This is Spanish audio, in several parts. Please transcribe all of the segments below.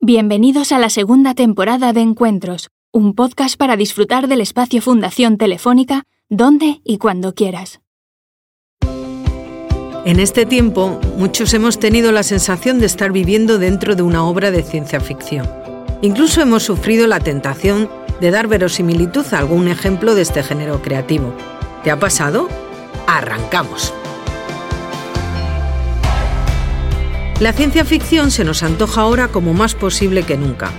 Bienvenidos a la segunda temporada de Encuentros, un podcast para disfrutar del espacio Fundación Telefónica, donde y cuando quieras. En este tiempo, muchos hemos tenido la sensación de estar viviendo dentro de una obra de ciencia ficción. Incluso hemos sufrido la tentación de dar verosimilitud a algún ejemplo de este género creativo. ¿Te ha pasado? Arrancamos. La ciencia ficción se nos antoja ahora como más posible que nunca.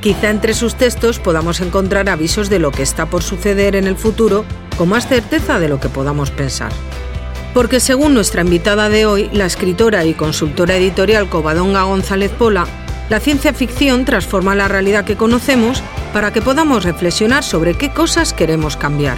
Quizá entre sus textos podamos encontrar avisos de lo que está por suceder en el futuro con más certeza de lo que podamos pensar. Porque según nuestra invitada de hoy, la escritora y consultora editorial Covadonga González Pola, la ciencia ficción transforma la realidad que conocemos para que podamos reflexionar sobre qué cosas queremos cambiar.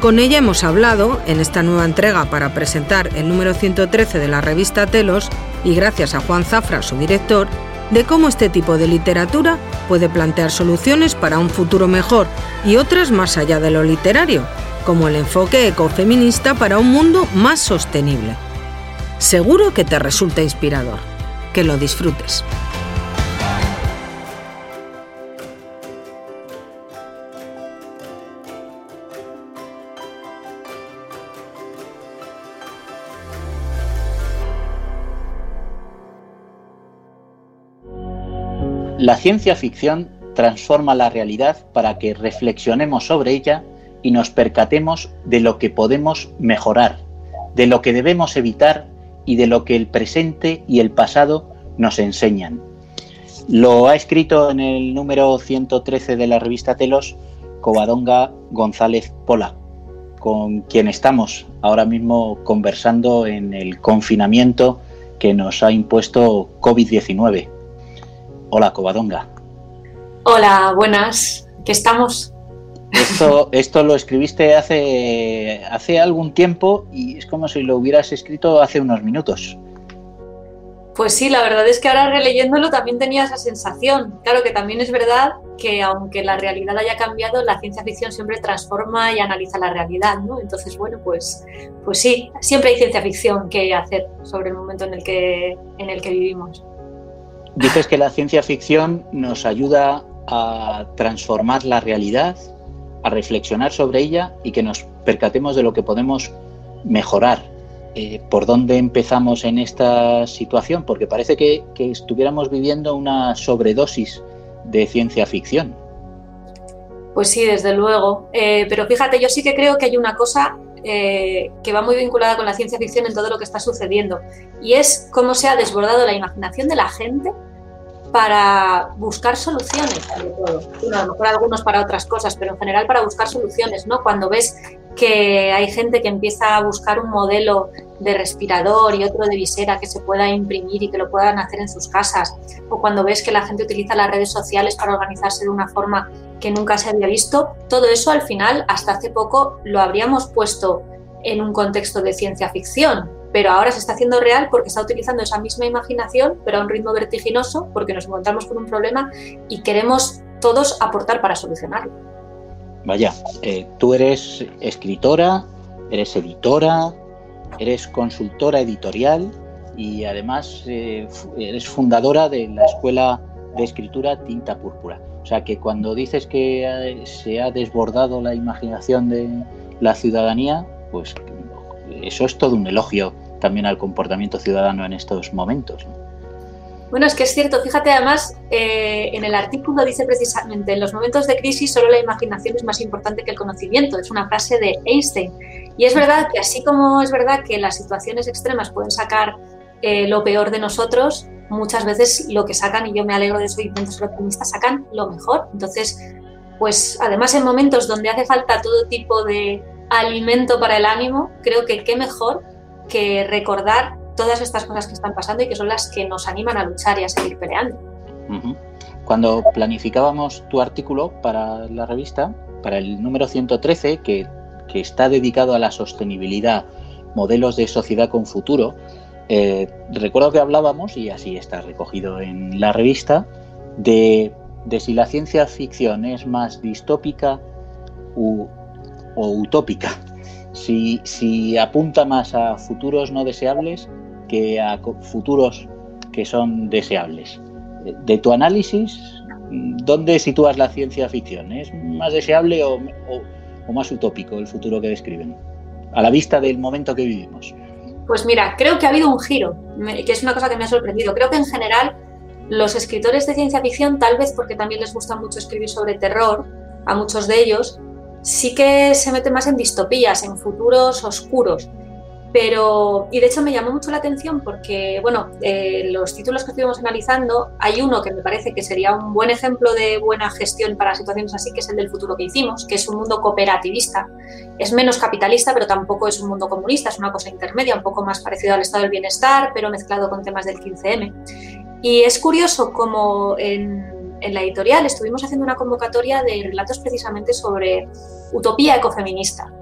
Con ella hemos hablado, en esta nueva entrega para presentar el número 113 de la revista Telos, y gracias a Juan Zafra, su director, de cómo este tipo de literatura puede plantear soluciones para un futuro mejor y otras más allá de lo literario, como el enfoque ecofeminista para un mundo más sostenible. Seguro que te resulta inspirador. Que lo disfrutes. La ciencia ficción transforma la realidad para que reflexionemos sobre ella y nos percatemos de lo que podemos mejorar, de lo que debemos evitar y de lo que el presente y el pasado nos enseñan. Lo ha escrito en el número 113 de la revista Telos Covadonga González Pola, con quien estamos ahora mismo conversando en el confinamiento que nos ha impuesto COVID-19. Hola, Covadonga. Hola, buenas. ¿Qué estamos? Esto, esto lo escribiste hace, hace algún tiempo y es como si lo hubieras escrito hace unos minutos. Pues sí, la verdad es que ahora releyéndolo también tenía esa sensación. Claro que también es verdad que aunque la realidad haya cambiado, la ciencia ficción siempre transforma y analiza la realidad, ¿no? Entonces, bueno, pues, pues sí, siempre hay ciencia ficción que hacer sobre el momento en el que, en el que vivimos. Dices que la ciencia ficción nos ayuda a transformar la realidad, a reflexionar sobre ella y que nos percatemos de lo que podemos mejorar. Eh, ¿Por dónde empezamos en esta situación? Porque parece que, estuviéramos viviendo una sobredosis de ciencia ficción. Pues sí, desde luego. Eh, pero fíjate, yo sí que creo que hay una cosa eh, que va muy vinculada con la ciencia ficción en todo lo que está sucediendo. Y es cómo se ha desbordado la imaginación de la gente para buscar soluciones, sobre todo. a lo mejor algunos para otras cosas, pero en general para buscar soluciones, ¿no? Cuando ves que hay gente que empieza a buscar un modelo de respirador y otro de visera que se pueda imprimir y que lo puedan hacer en sus casas, o cuando ves que la gente utiliza las redes sociales para organizarse de una forma que nunca se había visto, todo eso al final, hasta hace poco, lo habríamos puesto en un contexto de ciencia ficción, pero ahora se está haciendo real porque está utilizando esa misma imaginación, pero a un ritmo vertiginoso, porque nos encontramos con un problema y queremos todos aportar para solucionarlo. Vaya, eh, tú eres escritora, eres editora, eres consultora editorial y además eh, eres fundadora de la Escuela de Escritura Tinta Púrpura. O sea que cuando dices que se ha desbordado la imaginación de la ciudadanía, pues eso es todo un elogio también al comportamiento ciudadano en estos momentos. Bueno, es que es cierto, fíjate además, eh, en el artículo dice precisamente, en los momentos de crisis solo la imaginación es más importante que el conocimiento, es una frase de Einstein. Y es verdad que así como es verdad que las situaciones extremas pueden sacar eh, lo peor de nosotros, muchas veces lo que sacan, y yo me alegro de eso y intento ser optimista, sacan lo mejor. Entonces, pues además en momentos donde hace falta todo tipo de alimento para el ánimo, creo que qué mejor que recordar todas estas cosas que están pasando y que son las que nos animan a luchar y a seguir peleando. cuando planificábamos tu artículo para la revista, para el número 113, que, que está dedicado a la sostenibilidad, modelos de sociedad con futuro, eh, recuerdo que hablábamos, y así está recogido en la revista, de, si la ciencia ficción es más distópica o utópica, si, apunta más a futuros no deseables que a futuros que son deseables. De tu análisis, ¿dónde sitúas la ciencia ficción? ¿Es más deseable o más utópico el futuro que describen? A la vista del momento que vivimos. Pues mira, creo que ha habido un giro, que es una cosa que me ha sorprendido. Creo que en general los escritores de ciencia ficción, tal vez porque también les gusta mucho escribir sobre terror, a muchos de ellos, sí que se meten más en distopías, en futuros oscuros. Pero, y de hecho me llamó mucho la atención porque, bueno, eh, los títulos que estuvimos analizando, hay uno que me parece que sería un buen ejemplo de buena gestión para situaciones así, que es el del futuro que hicimos, que es un mundo cooperativista. Es menos capitalista, pero tampoco es un mundo comunista, es una cosa intermedia, un poco más parecido al estado del bienestar, pero mezclado con temas del 15M. Y es curioso como en, en la editorial estuvimos haciendo una convocatoria de relatos precisamente sobre utopía ecofeminista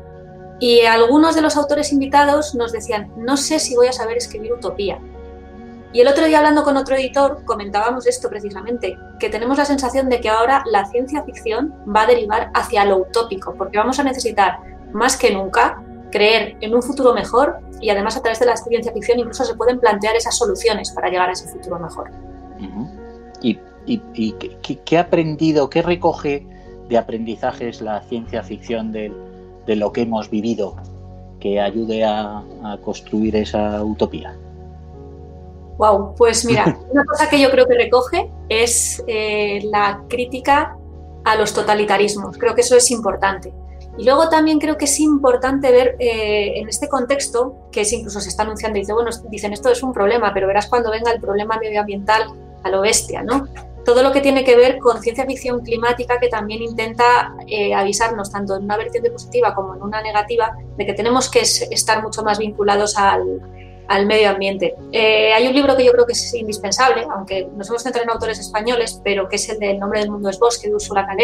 y algunos de los autores invitados nos decían, no sé si voy a saber escribir utopía. Y el otro día hablando con otro editor comentábamos esto precisamente, que tenemos la sensación de que ahora la ciencia ficción va a derivar hacia lo utópico, porque vamos a necesitar más que nunca creer en un futuro mejor y además a través de la ciencia ficción incluso se pueden plantear esas soluciones para llegar a ese futuro mejor. ¿Y, qué ha aprendido, qué recoge de aprendizajes la ciencia ficción del de lo que hemos vivido que ayude a, construir esa utopía? Wow, pues mira, una cosa que yo creo que recoge es eh, la crítica a los totalitarismos. Creo que eso es importante. Y luego también creo que es importante ver eh, en este contexto, que es incluso se está anunciando, dice, bueno, dicen esto es un problema, pero verás cuando venga el problema medioambiental a lo bestia, ¿no? Todo lo que tiene que ver con ciencia ficción climática que también intenta eh, avisarnos tanto en una vertiente positiva como en una negativa de que tenemos que estar mucho más vinculados al, medio ambiente. Eh, hay un libro que yo creo que es indispensable, aunque nos hemos centrado en autores españoles, pero que es el de El nombre del mundo es bosque de Ursula K.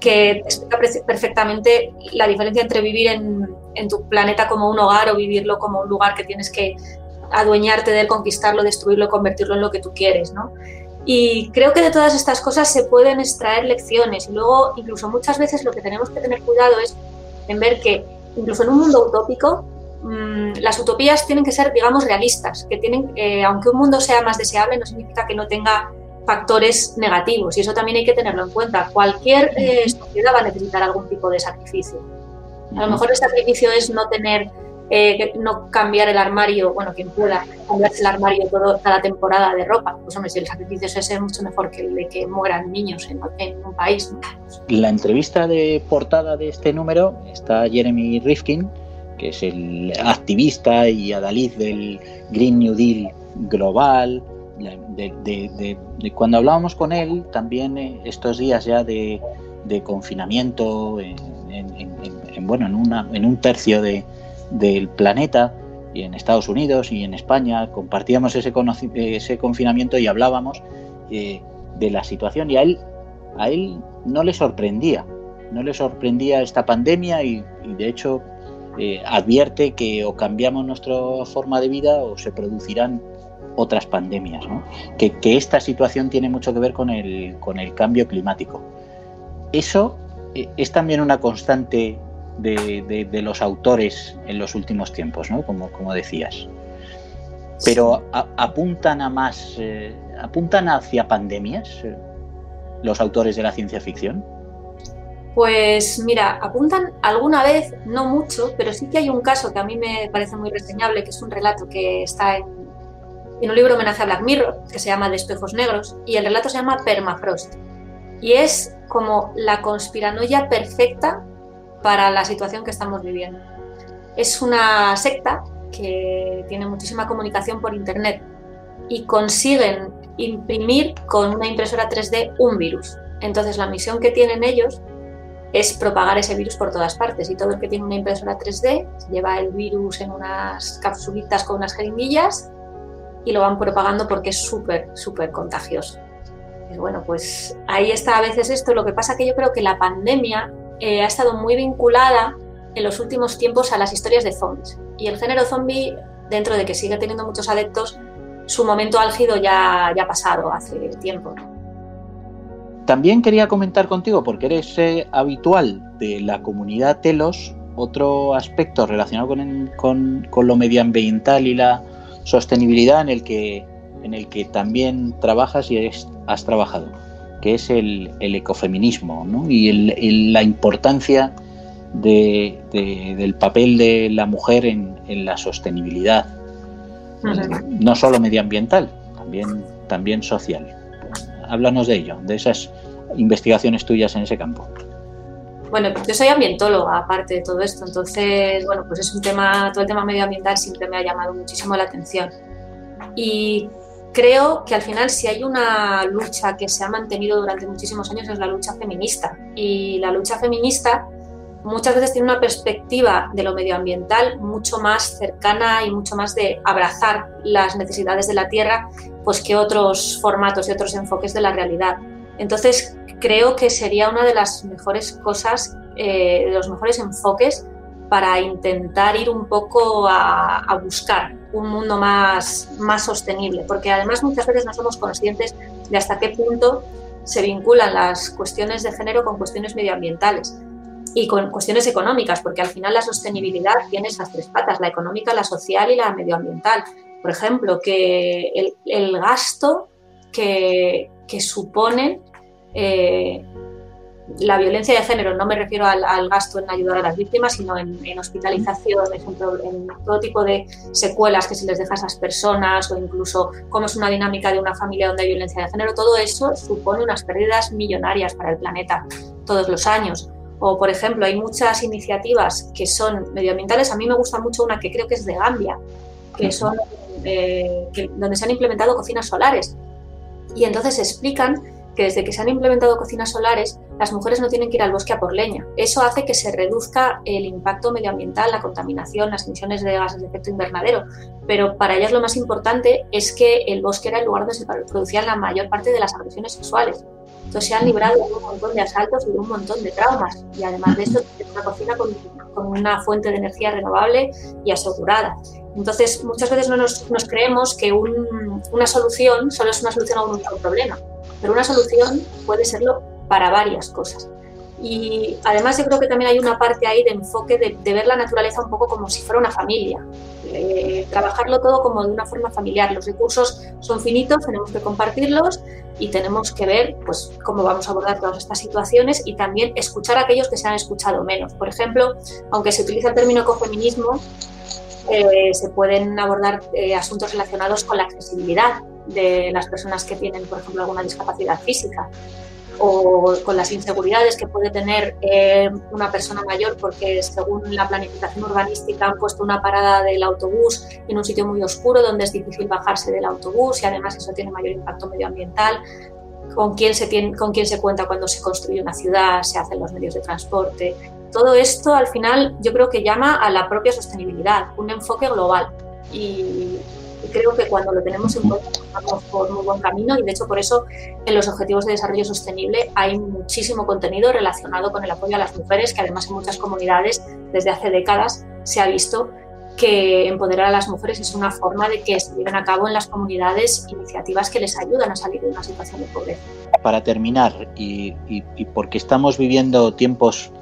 que explica perfectamente la diferencia entre vivir en, en tu planeta como un hogar o vivirlo como un lugar que tienes que adueñarte de él, conquistarlo, destruirlo, convertirlo en lo que tú quieres, ¿no? Y creo que de todas estas cosas se pueden extraer lecciones. Y luego, incluso muchas veces lo que tenemos que tener cuidado es en ver que, incluso en un mundo utópico, mm, las utopías tienen que ser, digamos, realistas. Que tienen, eh, aunque un mundo sea más deseable, no significa que no tenga factores negativos. Y eso también hay que tenerlo en cuenta. Cualquier eh, sociedad va a necesitar algún tipo de sacrificio. A lo mejor el sacrificio es no tener eh, no cambiar el armario, bueno, quien pueda cambiarse el armario todo, cada temporada de ropa. Pues hombre, si el sacrificio es ese, es mucho mejor que el de que mueran niños en, un país. La entrevista de portada de este número está Jeremy Rifkin, que es el activista y adalid del Green New Deal global. De, cuando hablábamos con él, también eh, estos días ya de, confinamiento en, bueno, en, una, en un tercio de, del planeta y en Estados Unidos y en España compartíamos ese, ese confinamiento y hablábamos eh, de la situación y a él, a él no le sorprendía, no le sorprendía esta pandemia y, de hecho eh, advierte que o cambiamos nuestra forma de vida o se producirán otras pandemias, que, que, esta situación tiene mucho que ver con el, con el cambio climático. Eso eh, es también una constante de, los autores en los últimos tiempos, ¿no? como, como decías. Pero apuntan a más, eh, apuntan hacia pandemias eh, los autores de la ciencia ficción. Pues mira, apuntan alguna vez, no mucho, pero sí que hay un caso que a mí me parece muy reseñable, que es un relato que está en, en un libro homenaje a Black Mirror, que se llama De espejos negros, y el relato se llama Permafrost. Y es como la conspiranoia perfecta para la situación que estamos viviendo. Es una secta que tiene muchísima comunicación por Internet y consiguen imprimir con una impresora 3D un virus. Entonces la misión que tienen ellos es propagar ese virus por todas partes y todo el que tiene una impresora 3D lleva el virus en unas capsulitas con unas jeringuillas y lo van propagando porque es súper, súper contagioso. bueno, pues ahí está a veces esto. Lo que pasa que yo creo que la pandemia eh, ha estado muy vinculada en los últimos tiempos a las historias de zombies. Y el género zombie, dentro de que sigue teniendo muchos adeptos, su momento álgido ya, ya ha pasado hace tiempo. También quería comentar contigo, porque eres eh, habitual de la comunidad Telos, otro aspecto relacionado con, con, lo medioambiental y la sostenibilidad en el que, en el que también trabajas y has trabajado, que es el, ecofeminismo y la importancia del papel de la mujer en, la sostenibilidad, no solo medioambiental, también, también social. Háblanos de ello, de esas investigaciones tuyas en ese campo. Bueno, yo soy ambientóloga aparte de todo esto, entonces, bueno, pues es un tema, todo el tema medioambiental siempre me ha llamado muchísimo la atención. Y creo que al final si hay una lucha que se ha mantenido durante muchísimos años es la lucha feminista. Y la lucha feminista muchas veces tiene una perspectiva de lo medioambiental mucho más cercana y mucho más de abrazar las necesidades de la tierra pues que otros formatos y otros enfoques de la realidad. Entonces creo que sería una de las mejores cosas, eh, de los mejores enfoques para intentar ir un poco a, buscar un mundo más, más sostenible, porque además muchas veces no somos conscientes de hasta qué punto se vinculan las cuestiones de género con cuestiones medioambientales y con cuestiones económicas, porque al final la sostenibilidad tiene esas tres patas, la económica, la social y la medioambiental. Por ejemplo, que el, gasto que, que supone eh, la violencia de género, no me refiero al, gasto en ayudar a las víctimas, sino en, hospitalización, en todo tipo de secuelas que se les deja a esas personas o incluso cómo es una dinámica de una familia donde hay violencia de género, todo eso supone unas pérdidas millonarias para el planeta todos los años. O, por ejemplo, hay muchas iniciativas que son medioambientales. A mí me gusta mucho una que creo que es de Gambia, que son eh, donde se han implementado cocinas solares. Y entonces explican que desde que se han implementado cocinas solares, las mujeres no tienen que ir al bosque a por leña. Eso hace que se reduzca el impacto medioambiental, la contaminación, las emisiones de gases de efecto invernadero. Pero para ellas lo más importante es que el bosque era el lugar donde se producían la mayor parte de las agresiones sexuales. Entonces se han librado de un montón de asaltos y de un montón de traumas. Y además de eso, es una cocina con, una fuente de energía renovable y asegurada. Entonces, muchas veces no nos, creemos que una solución solo es una solución a un problema, pero una solución puede serlo para varias cosas. Y además yo creo que también hay una parte ahí de enfoque de, ver la naturaleza un poco como si fuera una familia, eh, trabajarlo todo como de una forma familiar. Los recursos son finitos, tenemos que compartirlos y tenemos que ver pues, cómo vamos a abordar todas estas situaciones y también escuchar a aquellos que se han escuchado menos. Por ejemplo, aunque se utiliza el término ecofeminismo, eh, se pueden abordar eh, asuntos relacionados con la accesibilidad de las personas que tienen, por ejemplo, alguna discapacidad física o con las inseguridades que puede tener eh, una persona mayor porque según la planificación urbanística han puesto una parada del autobús en un sitio muy oscuro donde es difícil bajarse del autobús y además eso tiene mayor impacto medioambiental. Con quién, se tiene, con quién se cuenta cuando se construye una ciudad, se hacen los medios de transporte. Todo esto al final yo creo que llama a la propia sostenibilidad, un enfoque global. Y, creo que cuando lo tenemos en cuenta vamos por muy buen camino y de hecho por eso en los Objetivos de Desarrollo Sostenible hay muchísimo contenido relacionado con el apoyo a las mujeres, que además en muchas comunidades desde hace décadas se ha visto que empoderar a las mujeres es una forma de que se lleven a cabo en las comunidades iniciativas que les ayudan a salir de una situación de pobreza. Para terminar, y, y porque estamos viviendo tiempos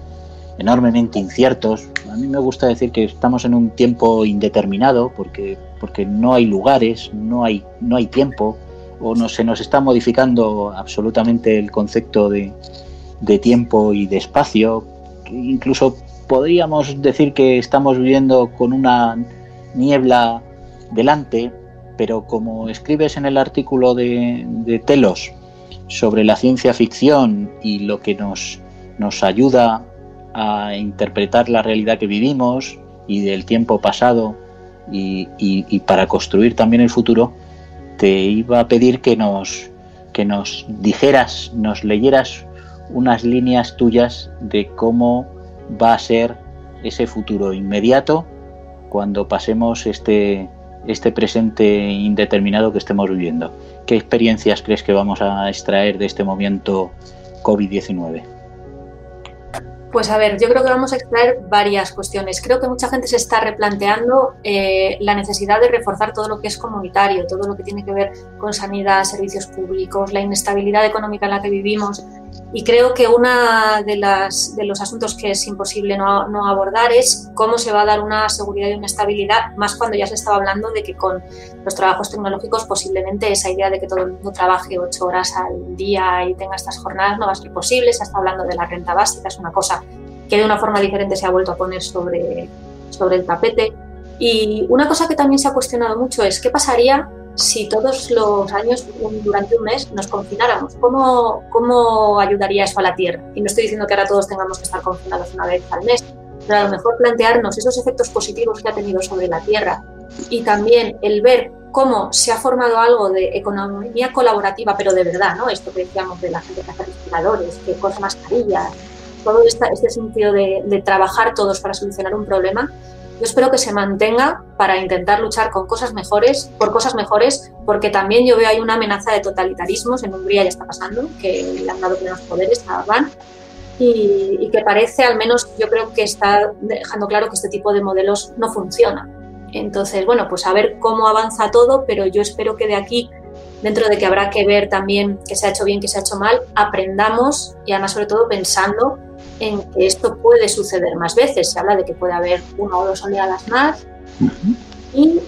enormemente inciertos. A mí me gusta decir que estamos en un tiempo indeterminado porque, porque no hay lugares, no hay, no hay tiempo, o no, se nos está modificando absolutamente el concepto de, de tiempo y de espacio. Incluso podríamos decir que estamos viviendo con una niebla delante, pero como escribes en el artículo de, de Telos sobre la ciencia ficción y lo que nos, nos ayuda a interpretar la realidad que vivimos y del tiempo pasado y, para construir también el futuro, te iba a pedir que nos, que nos dijeras, nos leyeras unas líneas tuyas de cómo va a ser ese futuro inmediato cuando pasemos este este presente indeterminado que estemos viviendo. ¿Qué experiencias crees que vamos a extraer de este momento COVID-19? Pues a ver, yo creo que vamos a extraer varias cuestiones. Creo que mucha gente se está replanteando eh, la necesidad de reforzar todo lo que es comunitario, todo lo que tiene que ver con sanidad, servicios públicos, la inestabilidad económica en la que vivimos. Y creo que uno de, de los asuntos que es imposible no, no, abordar es cómo se va a dar una seguridad y una estabilidad, más cuando ya se estaba hablando de que con los trabajos tecnológicos posiblemente esa idea de que todo el mundo trabaje ocho horas al día y tenga estas jornadas no va a ser posible. Se está hablando de la renta básica, es una cosa que de una forma diferente se ha vuelto a poner sobre, sobre el tapete. Y una cosa que también se ha cuestionado mucho es qué pasaría si todos los años, durante un mes, nos confináramos. ¿Cómo, ¿Cómo ayudaría eso a la Tierra? Y no estoy diciendo que ahora todos tengamos que estar confinados una vez al mes, pero a lo mejor plantearnos esos efectos positivos que ha tenido sobre la Tierra y también el ver cómo se ha formado algo de economía colaborativa, pero de verdad, ¿no? Esto que decíamos de la gente que hace respiradores, que corta mascarillas, todo este sentido de, trabajar todos para solucionar un problema, yo espero que se mantenga para intentar luchar con cosas mejores, por cosas mejores, porque también yo veo ahí una amenaza de totalitarismos, en Hungría ya está pasando, que le han dado plenos poderes a Orbán, y, y, que parece, al menos yo creo que está dejando claro que este tipo de modelos no funcionan. Entonces, bueno, pues a ver cómo avanza todo, pero yo espero que de aquí dentro de que habrá que ver también qué se ha hecho bien, qué se ha hecho mal, aprendamos y además sobre todo pensando en que esto puede suceder más veces. Se habla de que puede haber una o dos oleadas más. Y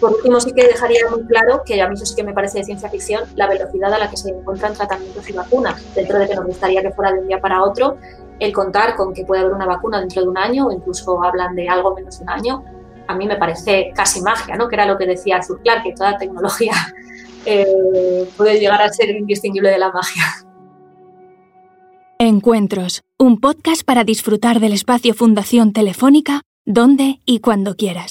por último sí que dejaría muy claro, que a mí eso sí que me parece de ciencia ficción, la velocidad a la que se encuentran tratamientos y vacunas. Dentro de que nos gustaría que fuera de un día para otro, el contar con que puede haber una vacuna dentro de un año o incluso hablan de algo menos de un año, a mí me parece casi magia, ¿no? que era lo que decía Arthur Clarke, que toda tecnología eh, puede llegar a ser indistinguible de la magia. Encuentros, un podcast para disfrutar del espacio Fundación Telefónica, donde y cuando quieras.